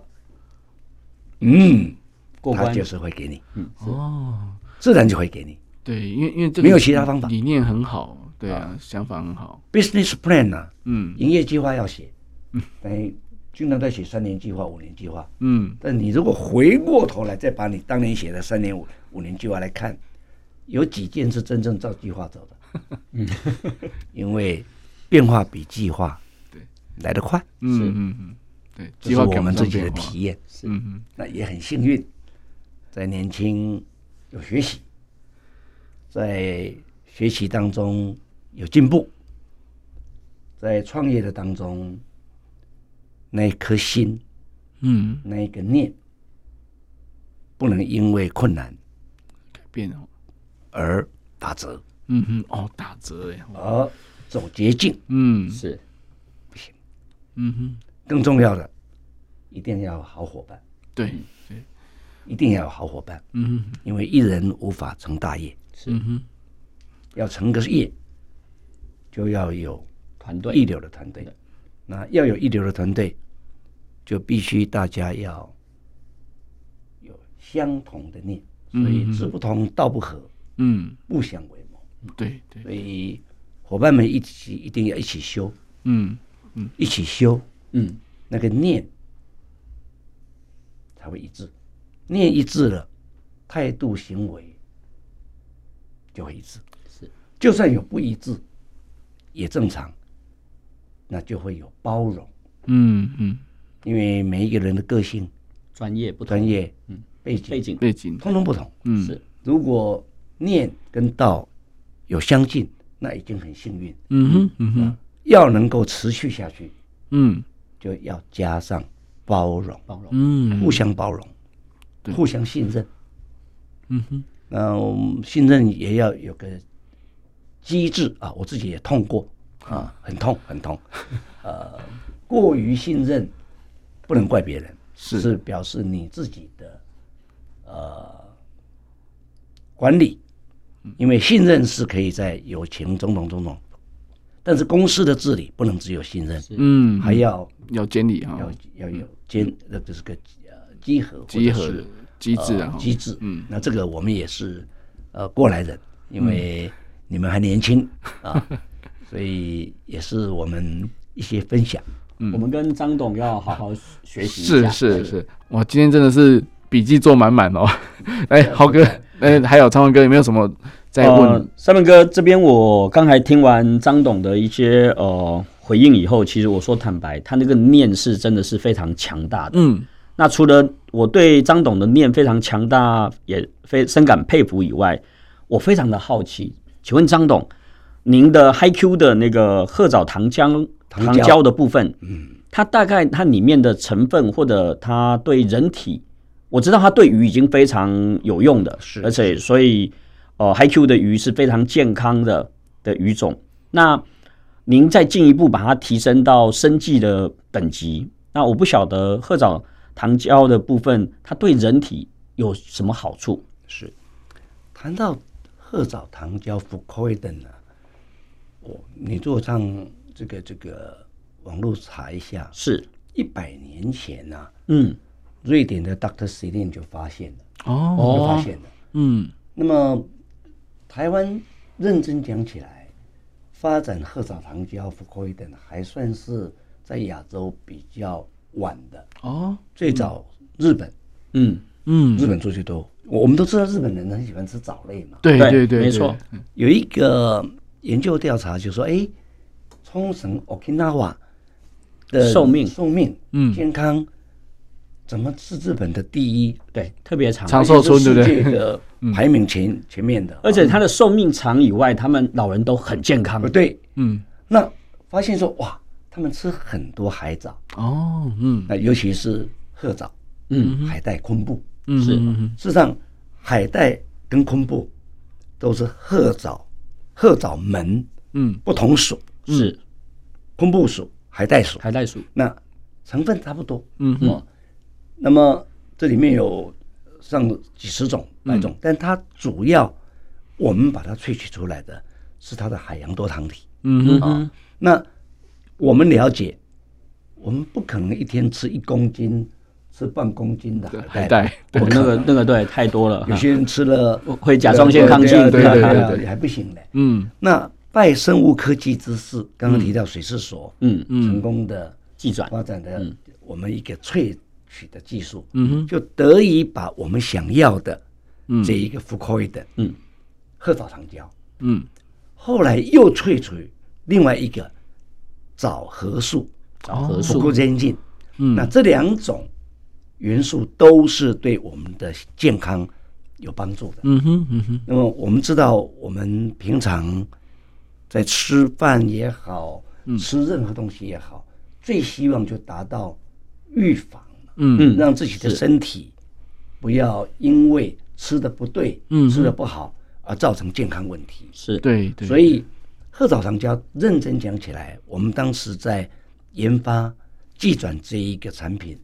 嗯，过关。他就是会给你，嗯哦，自然就会给你。对，因为因为这个没有其他方法。理念很好，对啊，想法很好，business plan 呢、啊，嗯。营业计划要写，嗯。等于经常在写三年计划、五年计划。嗯。但你如果回过头来再把你当年写的三年、五五年计划来看，有几件是真正照计划走的？嗯，因为变化比计划对。来得快，嗯嗯嗯，对，这是我们自己的体验。嗯嗯，那也很幸运，在年轻有学习，在学习当中有进步，在创业的当中，那一颗心，嗯，那一个念，不能因为困难改变哦，而打折。嗯哼，哦，打折呀，而走捷径，嗯，是。不行。嗯哼，更重要的，一定要有好伙伴。对。对，一定要有好伙伴。嗯哼，因为一人无法成大业，嗯哼，要成个业，就要有团队一流的团队。那要有一流的团队，就必须大家要有相同的念，所以志不同道不合，嗯，不相为谋。对对，所以伙伴们一起一定要一起修，嗯嗯，一起修，嗯，那个念才会一致，念一致了，态度行为就会一致。是，就算有不一致，也正常，那就会有包容。嗯嗯，因为每一个人的个性、专业不同，专业、嗯，背景、背景。背景，通通不同。嗯，是，如果念跟道有相近，那已经很幸运。嗯哼嗯哼，要能够持续下去，嗯，就要加上包容，包容，嗯，互相包容，互相信任。嗯哼，那我们信任也要有个机制啊，我自己也痛过。啊，很痛很痛。呃，过于信任不能怪别人，是。是表示你自己的呃管理，因为信任是可以在友情种种种种，但是公司的治理不能只有信任，嗯，还要要监理哈，要要有监，那这是个呃稽核集合或者是机制啊呃，机制。嗯，那这个我们也是呃过来人，因为你们还年轻啊，所以也是我们一些分享。我们跟张董要好好学习一是。是是，哇，今天真的是笔记做满满哦。哎，豪哥，哎，还有昌文哥，有没有什么再问呃？三文哥这边，我刚才听完张董的一些呃回应以后，其实我说坦白，他那个念是真的是非常强大的。嗯，那除了我对张董的念非常强大，也非深感佩服以外，我非常的好奇，请问张董，您的 HiQ 的那个褐藻糖浆糖胶的部分，嗯，它大概它里面的成分或者它对人体，我知道它对鱼已经非常有用的，是而且所以呃 HiQ 的鱼是非常健康的的鱼种。那您再进一步把它提升到生计的等级，那我不晓得褐藻糖胶的部分，它对人体有什么好处？是谈到褐藻糖胶 Fucoidan 呢，我你做上这个这个网络查一下，是，一百年前呢、啊，嗯，瑞典的 Doctor Celine 就发现了，哦，就发现了。嗯那么台湾认真讲起来，发展褐藻糖胶 Fucoidan 还算是在亚洲比较晚的。哦，最早日本，嗯，嗯，日本做最多。我我们都知道日本人很喜欢吃藻类嘛。对对对，没错，有一个研究调查就说，哎，冲绳 Okinawa 的寿命寿命，嗯健康，怎么是日本的第一？对，特别长，长寿村对不对？的 排名前前面的，而且它的寿命长以外，他们老人都很健康。不。对，嗯，那发现说哇，他们吃很多海藻，哦，嗯。那尤其是褐藻，嗯，海带、昆布。嗯，是。嗯事实上，海带跟昆布都是褐藻，褐藻门嗯。不同属，是。昆布属、海带属，海带属，那成分差不多。嗯哦，那么这里面有上几十种、百种，但它主要我们把它萃取出来的是它的海洋多糖体。嗯啊，那我们了解，我们不可能一天吃一公斤、吃半公斤的海海带，那个那个对，太多了。有些人吃了会甲状腺亢进对对对还不行嘞。嗯。那拜生物科技之赐，刚刚提到水试所，嗯成功的技转。发展的我们一个萃取的技术，嗯哼，就得以把我们想要的嗯。这一个 Fucoidan，嗯，褐藻糖胶，嗯。后来又萃取另外一个藻核素，不找合数够接近。嗯。那这两种元素都是对我们的健康有帮助的。嗯哼嗯哼。那么我们知道，我们平常在吃饭也好，嗯。吃任何东西也好，最希望就达到预防，嗯。让自己的身体不要因为吃的不对，嗯。吃的不好而造成健康问题。是。对对，所以褐藻糖胶认真讲起来，我们当时在研发寄转这一个产品，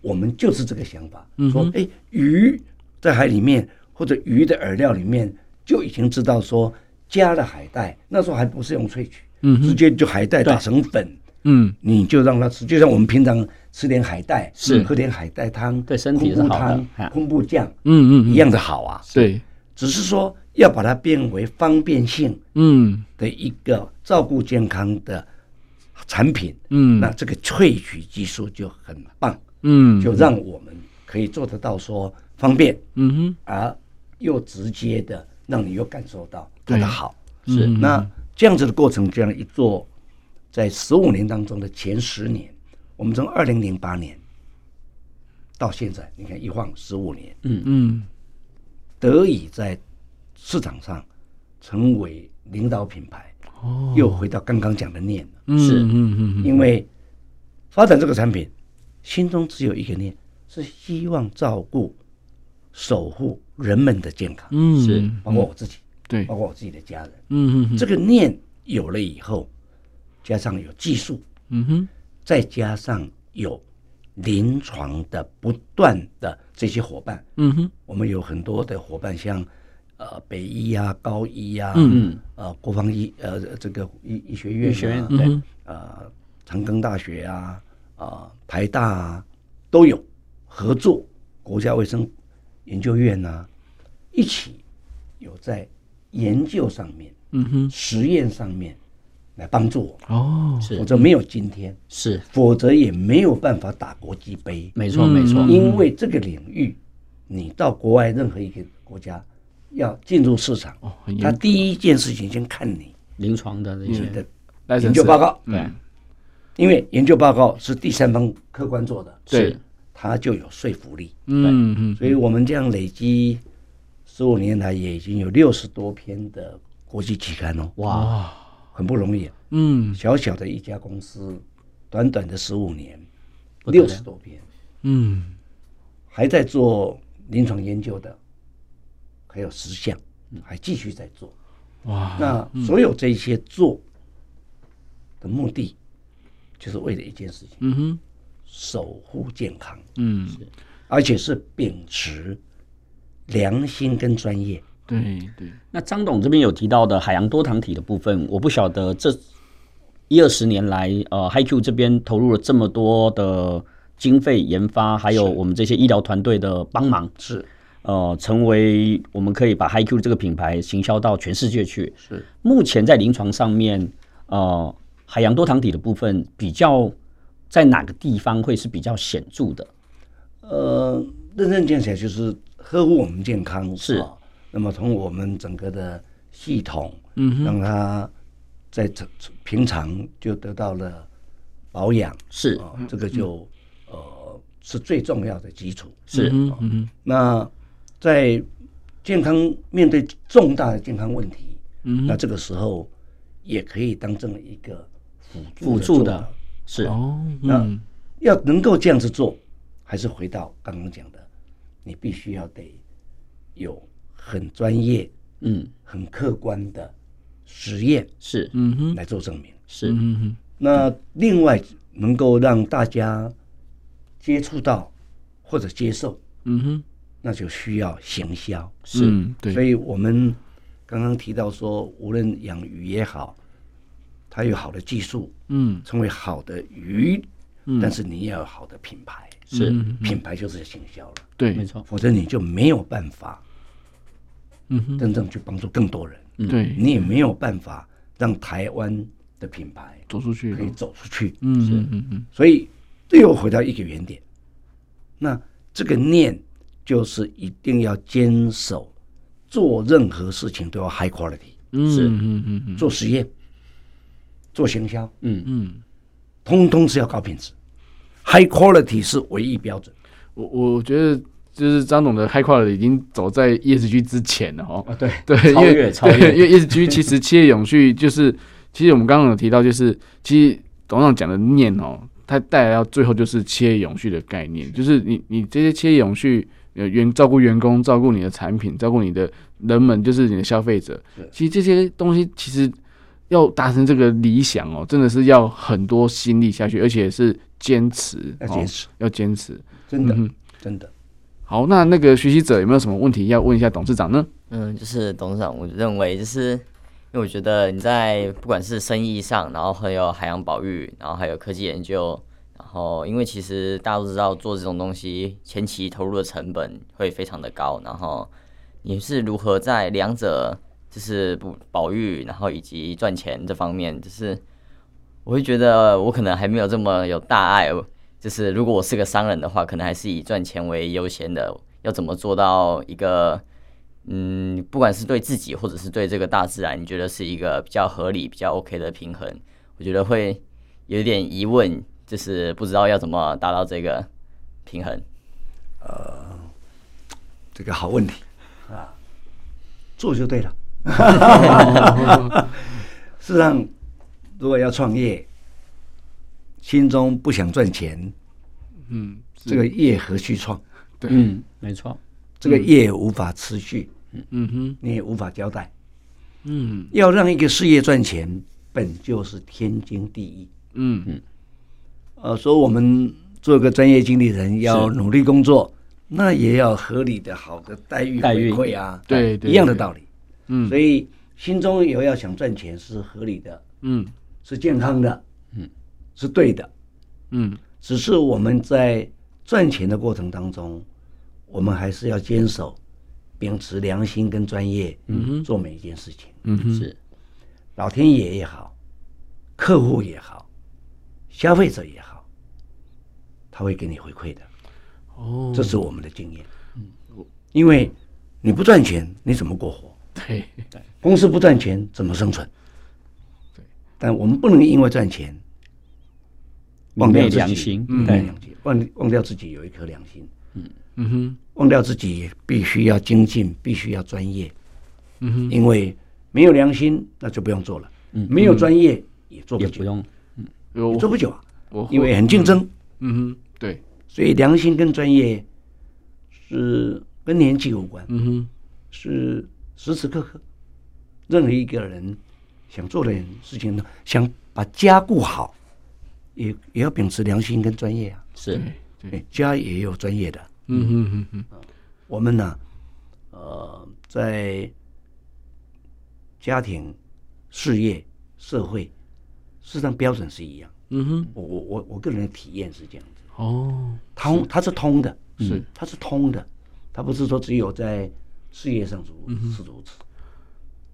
我们就是这个想法，嗯说哎，鱼在海里面或者鱼的饵料里面就已经知道说加了海带，那时候还不是用萃取，嗯直接就海带打成粉，嗯。你就让它吃，就像我们平常吃点海带，是。喝点海带汤，对身体是好的。昆布汤昆布酱嗯嗯一样的好啊，对。只是说要把它变为方便性。嗯。的一个照顾健康的产品，嗯。那这个萃取技术就很棒，嗯。就让我们可以做得到说方便，嗯哼。而又直接的让你又感受到它的好。是。嗯那这样子的过程，这样一做，在十五年当中的前十年，我们从二零零八年到现在，你看一晃十五年，嗯。嗯得以在市场上成为领导品牌，哦。又回到刚刚讲的念了。嗯是。嗯嗯嗯因为发展这个产品，心中只有一个念，是希望照顾、守护人们的健康，嗯。是。包括我自己，对。包括我自己的家人。嗯嗯。这个念有了以后，加上有技术，嗯哼再加上有临床的不断的这些伙伴，嗯哼。我们有很多的伙伴，像呃北医啊、高医啊，嗯。呃国防医呃这个医医学院、啊、医学院对呃长庚大学啊、啊、台大啊都有合作，国家卫生研究院啊一起有在研究上面、嗯哼。实验上面来帮助我。们，哦。是。否则没有今天，是。否则也没有办法打国际杯。没错嗯。没错，因为这个领域，你到国外任何一个国家要进入市场，哦他第一件事情先看你临床的那些的研究报告，对。因为研究报告是第三方客观做的，对。它就有说服力。嗯嗯。所以我们这样累积十五年来，也已经有六十多篇的国际期刊哦，哇很不容易。啊。嗯。小小的一家公司，短短的十五年，六十多篇，嗯。还在做临床研究的，还有十项，还继续在做。哇那所有这些做的目的，就是为了一件事情：嗯哼。守护健康，嗯。而且是秉持良心跟专业。对对。那张董这边有提到的海洋多糖体的部分，我不晓得这一二十年来，呃，HiQ 这边投入了这么多的经费研发，还有我们这些医疗团队的帮忙，是。呃，成为我们可以把 HiQ 这个品牌行销到全世界去。是，目前在临床上面，呃，海洋多糖体的部分比较在哪个地方会是比较显著的？呃，认真讲起来就是呵护我们健康是。啊那么从我们整个的系统，嗯让它在这平常就得到了保养，是。啊，这个就呃是最重要的基础。是。嗯那在健康面对重大的健康问题，嗯那这个时候也可以当成一个辅辅助的助的，是。哦那嗯。要能够这样子做，还是回到刚刚讲的，你必须要得有很专业、嗯。很客观的实验是。嗯哼。来做证明。是。嗯哼。那另外能够让大家接触到或者接受，嗯哼。那就需要行销。是。嗯对。所以我们刚刚提到说，无论养鱼也好，它有好的技术，嗯。成为好的鱼，嗯。但是你也要有好的品牌，是。嗯品牌就是行销了，对。没错，否则你就没有办法嗯真正去帮助更多人，对。你也没有办法让台湾的品牌走出去。可以走出去。嗯嗯嗯嗯。所以这又回到一个原点，那这个念就是一定要坚守，做任何事情都要 high quality，嗯是。嗯嗯嗯。做实验，做行销，嗯。嗯。通通是要高品质，high quality 是唯一标准。我我觉得就是张总的 high quality 已经走在 ESG 之前了哦。啊，对对，超因为越超越对因为 ESG 其实企业永续就是，其实我们刚刚有提到，就是其实董事长讲的念哦，它带来到最后就是企业永续的概念，就是你你这些企业永续，呃，员照顾员工，照顾你的产品，照顾你的人们，就是你的消费者。其实这些东西其实要达成这个理想哦，真的是要很多心力下去，而且是坚持，要坚持，要坚持，真的嗯真的。好，那那个学习者有没有什么问题要问一下董事长呢？嗯，就是董事长，我认为就是因为我觉得你在不管是生意上，然后还有海洋保育，然后还有科技研究，然后因为其实大家都知道做这种东西前期投入的成本会非常的高，然后你是如何在两者就是不保育，然后以及赚钱这方面，就是我会觉得我可能还没有这么有大爱。就是如果我是个商人的话，可能还是以赚钱为优先的。要怎么做到一个，嗯，不管是对自己或者是对这个大自然，你觉得是一个比较合理、比较 OK 的平衡？我觉得会有一点疑问，就是不知道要怎么达到这个平衡。呃，这个好问题啊，做就对了。事实上，如果要创业，心中不想赚钱，嗯，这个业何去创？对，嗯，没错，这个业无法持续，嗯哼，你也无法交代。嗯。要让一个事业赚钱，本就是天经地义。嗯。嗯，呃，说我们做个专业经理人要努力工作，那也要合理的好的待遇待遇。回馈啊，对对，一样的道理。嗯，所以心中有要想赚钱是合理的，嗯。是健康的，嗯，是对的。嗯只是我们在赚钱的过程当中，我们还是要坚守秉持良心跟专业，嗯，做每一件事情。嗯哼，是老天爷也好，客户也好，消费者也好，他会给你回馈的。哦，这是我们的经验。嗯，因为你不赚钱，你怎么过活？对公司不赚钱，怎么生存？对，但我们不能因为赚钱忘掉自己良心嗯，对忘忘掉自己有一颗良心，嗯哼，忘掉自己必须要精进，必须要专业。嗯哼，因为没有良心，那就不用做了。嗯没有专业也做不久，也不用，嗯做不久啊，我因为很竞争。嗯哼，对，所以良心跟专业是跟年纪有关，嗯哼，是时时刻刻，任何一个人想做的事情呢，想把家顾好，也也要秉持良心跟专业啊。是对，家也有专业的。嗯哼哼哼，我们呢，呃，在家庭、事业、社会，事实上标准是一样。嗯哼，我我我我个人的体验是这样子。哦，通，它是通的，是它是通的，它不是说只有在事业上如是如此。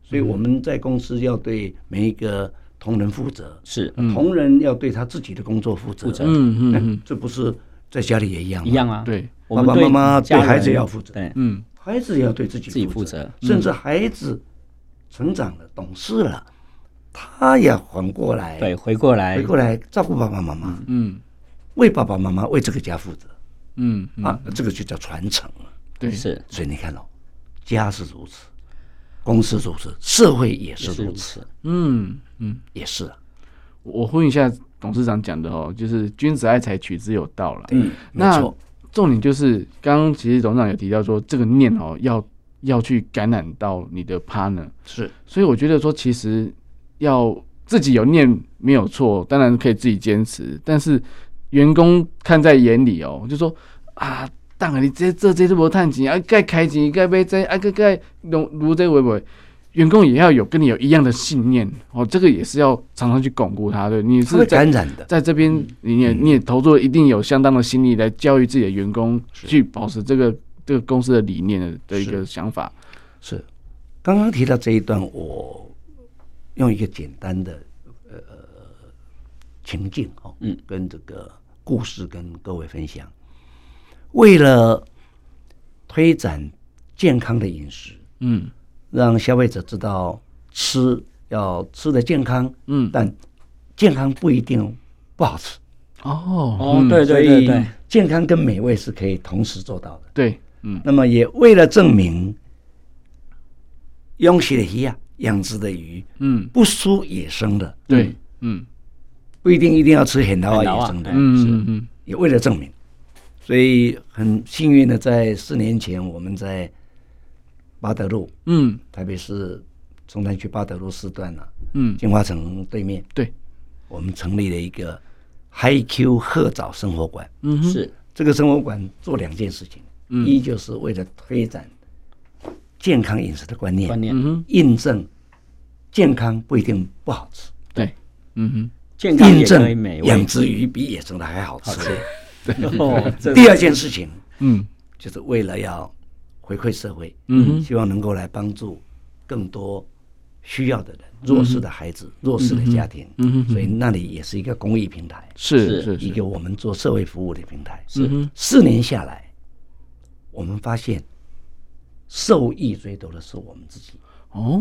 所以我们在公司要对每一个同仁负责，是同仁要对他自己的工作负责。负责。嗯嗯嗯，这不是在家里也一样吗？一样啊。对，爸爸妈妈对孩子要负责。对，嗯。孩子也要对自己自己负责甚至孩子成长了、懂事了，他也缓过来，对，回过来。回过来照顾爸爸妈妈，嗯。为爸爸妈妈为这个家负责。嗯嗯。啊，这个就叫传承了。对，是。所以你看哦，家是如此，公司如此，社会也也是如此，嗯嗯，也是。啊。我呼应一下董事长讲的哦，就是君子爱财，取之有道了。嗯，没那错，重点就是刚刚其实董事长有提到说，这个念哦要要去感染到你的 partner，是。所以我觉得说其实要自己有念没有错，当然可以自己坚持，但是员工看在眼里哦，就说啊，当然你这这这都无赚钱啊，该开钱该买这啊，该该弄如这会不会？员工也要有跟你有一样的信念哦，这个也是要常常去巩固他的。是在感染的。在这边，你也你也投入一定有相当的心力来教育自己的员工，去保持这个这个公司的理念的的一个想法。是，刚刚提到这一段，我用一个简单的呃情境哦，嗯，跟这个故事跟各位分享。为了推展健康的饮食，嗯。让消费者知道吃要吃的健康，嗯，但健康不一定不好吃。哦。哦，对对对对，健康跟美味是可以同时做到的。对，嗯。那么也为了证明养殖的鱼啊，养殖的鱼嗯，不输野生的，对，嗯。不一定一定要吃很老很老啊。野生的，嗯嗯。也为了证明，所以很幸运的，在四年前我们在八德路，嗯。台北市中山区八德路四段啊，嗯。金华城对面，对，我们成立了一个 HiQ 鹤藻生活馆。嗯哼，是。这个生活馆做两件事情，嗯。一就是为了推展健康饮食的观念，观念。嗯哼，印证健康不一定不好吃，对，嗯哼，健康也可印证以美味。养殖鱼比野生的还好吃。哦，这第二件事情嗯。就是为了要回馈社会，嗯。希望能够来帮助更多需要的人、弱势的孩子、弱势的家庭，嗯所以那里也是一个公益平台，是是。是，一个我们做社会服务的平台。是，四年下来，我们发现受益最多的是我们自己。哦，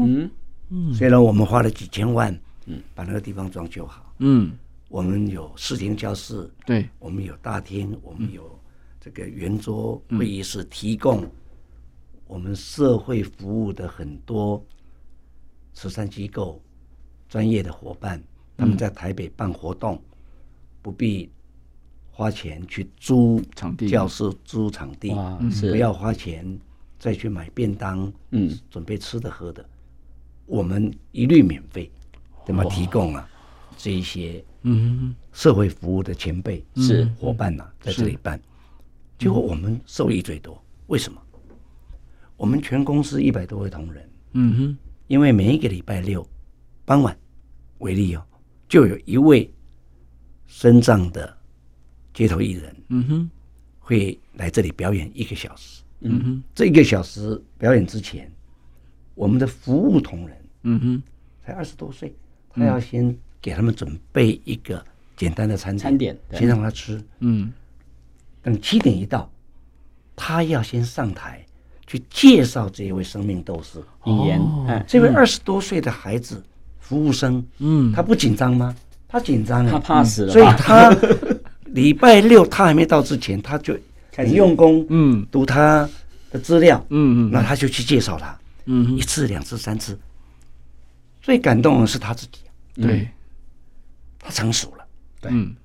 嗯。虽然我们花了几千万，嗯。把那个地方装修好，嗯，我们有视听教室，对，我们有大厅，我们有这个圆桌会议室，提供我们社会服务的很多慈善机构、专业的伙伴，他们在台北办活动，不必花钱去租场地。教室、租场地，不要花钱再去买便当，嗯，准备吃的喝的，我们一律免费，对吗？提供啊这一些嗯社会服务的前辈是伙伴呐、在这里办，结果我们受益最多。为什么？我们全公司一百多位同仁，嗯哼，因为每一个礼拜六傍晚为例哦，就有一位身障的街头艺人嗯哼，会来这里表演一个小时。嗯哼，这一个小时表演之前，我们的服务同仁嗯哼，才二十多岁，他要先给他们准备一个简单的餐点，餐点先让他吃。嗯。等七点一到，他要先上台去介绍这一位生命斗士。语言哦，哎，这位二十多岁的孩子，服务生，嗯，他不紧张吗？他紧张啊，他怕死了吧，所以他 礼拜六他还没到之前，他就很用功，嗯。读他的资料，嗯嗯，那他就去介绍他，嗯一次、两次、三次。最感动的是他自己，对，他成熟了。嗯。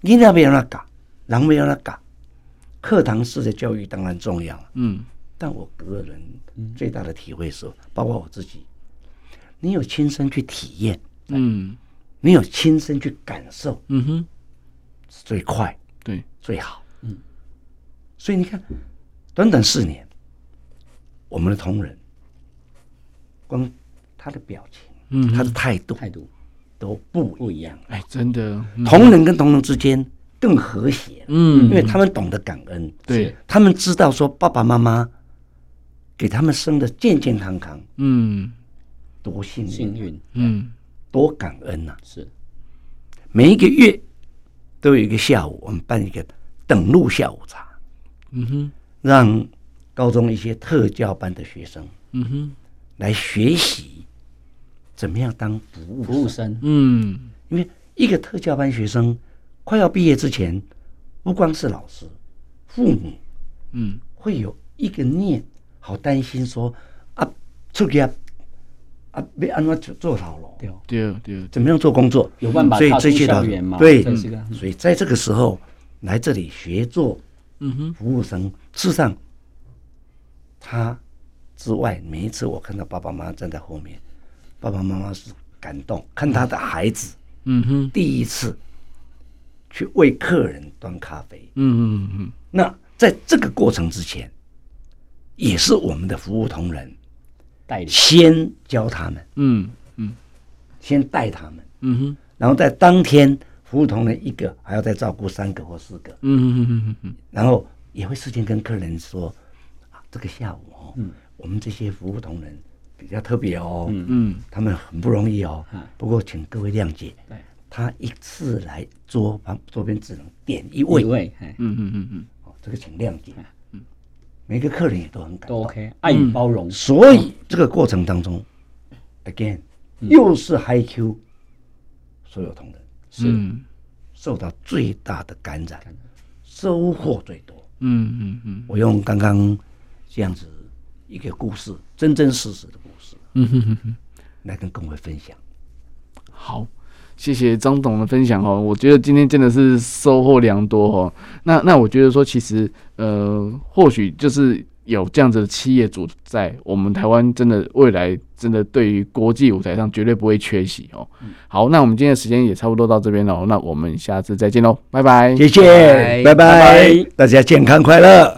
你那边让他搞，人没有让他搞。课堂式的教育当然重要，嗯。但我个人最大的体会是，包括我自己，你有亲身去体验，嗯。你有亲身去感受，嗯哼，是最快、对，最好。嗯，所以你看，短短四年，我们的同仁，光他的表情、嗯他的态度态度都不不一样，哎，真的，嗯。同仁跟同仁之间更和谐，嗯。因为他们懂得感恩，对，他们知道说爸爸妈妈给他们生的健健康康，嗯。多幸运，幸运嗯。多感恩呐、是。每一个月都有一个下午，我们办一个等路下午茶，嗯哼，让高中一些特教班的学生嗯哼，来学习怎么样当服务服务生。嗯。因为一个特教班学生快要毕业之前，不光是老师，父母嗯。会有一个念，好担心说啊，出去啊，啊，要安怎做做好了，对，对对，怎么样做工作？有办法所以这些的校园吗？对。所以在这个时候来这里学做嗯哼，服务生，事实上他之外，每一次我看到爸爸妈妈站在后面，爸爸妈妈是感动，看他的孩子嗯哼，第一次去为客人端咖啡。嗯嗯嗯那在这个过程之前，也是我们的服务同仁代理先教他们，嗯嗯。先带他们，嗯哼，然后在当天服务同仁一个还要再照顾三个或四个，嗯嗯嗯然后也会事先跟客人说，啊，这个下午哦，我们这些服务同仁比较特别哦，嗯。嗯他们很不容易哦。嗯，不过请各位谅解对，他一次来桌旁桌边只能点一位。一位，嗯嗯嗯嗯，哦，这个请谅解，嗯。每个客人也都很感都动，OK，爱与包容，所以这个过程当中，again 又是 High Q 所有同仁，是。嗯。受到最大的感染，收获最多。嗯嗯嗯。我用刚刚这样子一个故事，真真实实的故事嗯哼哼哼，来跟各位分享。好，谢谢张董的分享哦，我觉得今天真的是收获良多哦。那那我觉得说，其实呃，或许就是有这样子的企业主在我们台湾，真的未来真的对于国际舞台上绝对不会缺席哦。好，那我们今天的时间也差不多到这边了，那我们下次再见喽，拜拜，谢谢，拜拜拜，大家健康快乐。